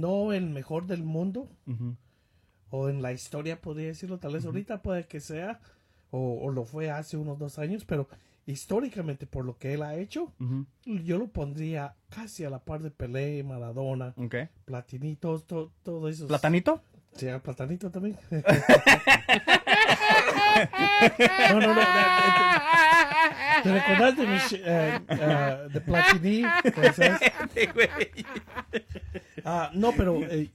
no el mejor del mundo o en la historia, podría decirlo. Tal vez ahorita puede que sea, o, o lo fue hace unos dos años, pero históricamente por lo que él ha hecho, yo lo pondría casi a la par de Pelé, Maradona, Ok. Platini, todo, todo, eso. ¿Platanito? Sí, a Platanito también. no, no, no. ¿Te, te recordás de, Mich- eh, eh, de Platini? Ah, no, pero eh,